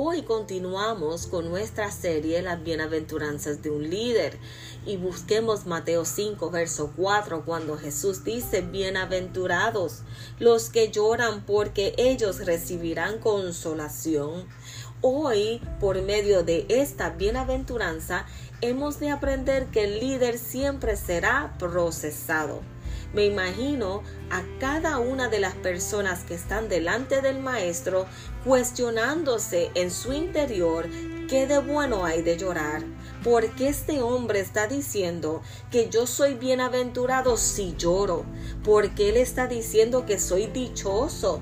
Hoy continuamos con nuestra serie Las bienaventuranzas de un líder y busquemos Mateo 5, verso 4, cuando Jesús dice, bienaventurados los que lloran porque ellos recibirán consolación. Hoy, por medio de esta bienaventuranza, hemos de aprender que el líder siempre será procesado. Me imagino a cada una de las personas que están delante del maestro cuestionándose en su interior qué de bueno hay de llorar. Porque este hombre está diciendo que yo soy bienaventurado si lloro. Porque él está diciendo que soy dichoso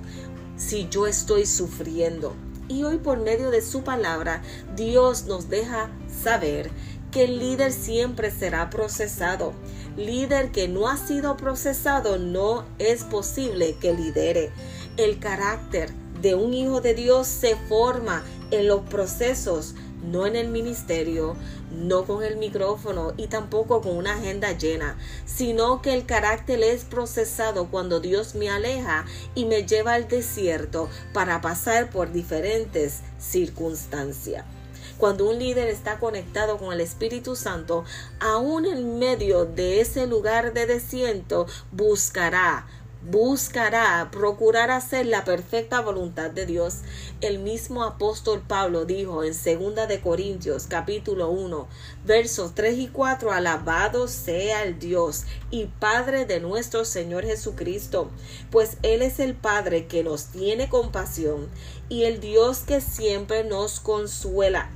si yo estoy sufriendo. Y hoy por medio de su palabra, Dios nos deja saber que el líder siempre será procesado. Líder que no ha sido procesado no es posible que lidere. El carácter de un hijo de Dios se forma en los procesos, no en el ministerio, no con el micrófono y tampoco con una agenda llena, sino que el carácter es procesado cuando Dios me aleja y me lleva al desierto para pasar por diferentes circunstancias. Cuando un líder está conectado con el Espíritu Santo, aún en medio de ese lugar de desierto, buscará buscará procurar hacer la perfecta voluntad de Dios. El mismo apóstol Pablo dijo en 2 de Corintios capítulo 1 versos 3 y 4 alabado sea el Dios y Padre de nuestro Señor Jesucristo, pues él es el Padre que nos tiene compasión y el Dios que siempre nos consuela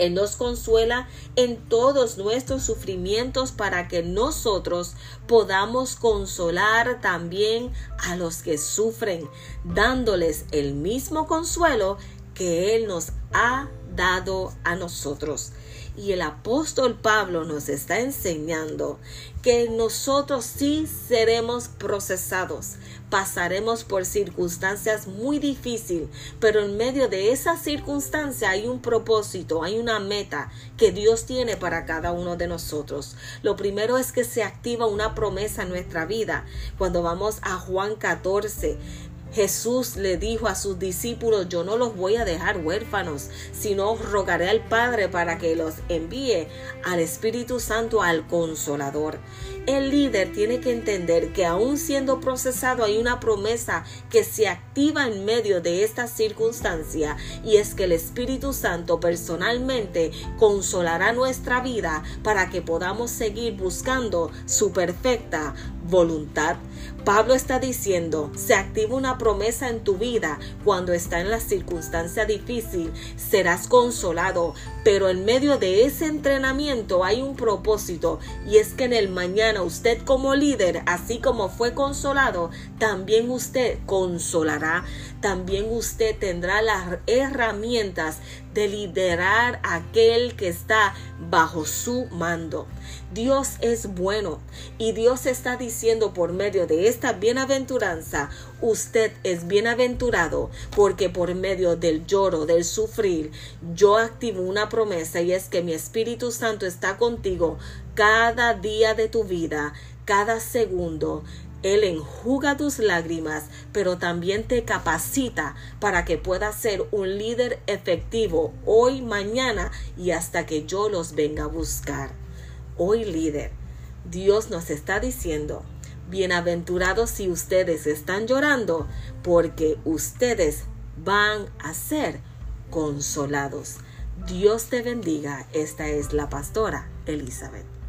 él nos consuela en todos nuestros sufrimientos para que nosotros podamos consolar también a los que sufren, dándoles el mismo consuelo que Él nos ha dado a nosotros. Y el apóstol Pablo nos está enseñando que nosotros sí seremos procesados, pasaremos por circunstancias muy difíciles, pero en medio de esa circunstancia hay un propósito, hay una meta que Dios tiene para cada uno de nosotros. Lo primero es que se activa una promesa en nuestra vida. Cuando vamos a Juan 14, Jesús le dijo a sus discípulos, yo no los voy a dejar huérfanos, sino rogaré al Padre para que los envíe al Espíritu Santo, al Consolador. El líder tiene que entender que aún siendo procesado hay una promesa que se activa en medio de esta circunstancia y es que el Espíritu Santo personalmente consolará nuestra vida para que podamos seguir buscando su perfecta voluntad. Pablo está diciendo, se activa una promesa en tu vida. Cuando está en la circunstancia difícil, serás consolado, pero en medio de ese entrenamiento hay un propósito y es que en el mañana usted como líder, así como fue consolado, también usted consolará, también usted tendrá las herramientas de liderar aquel que está bajo su mando. Dios es bueno y Dios está diciendo por medio de esta bienaventuranza, usted es bienaventurado porque por medio del lloro, del sufrir, yo activo una promesa y es que mi Espíritu Santo está contigo cada día de tu vida, cada segundo, él enjuga tus lágrimas, pero también te capacita para que puedas ser un líder efectivo hoy, mañana y hasta que yo los venga a buscar. Hoy líder, Dios nos está diciendo, bienaventurados si ustedes están llorando, porque ustedes van a ser consolados. Dios te bendiga. Esta es la pastora Elizabeth.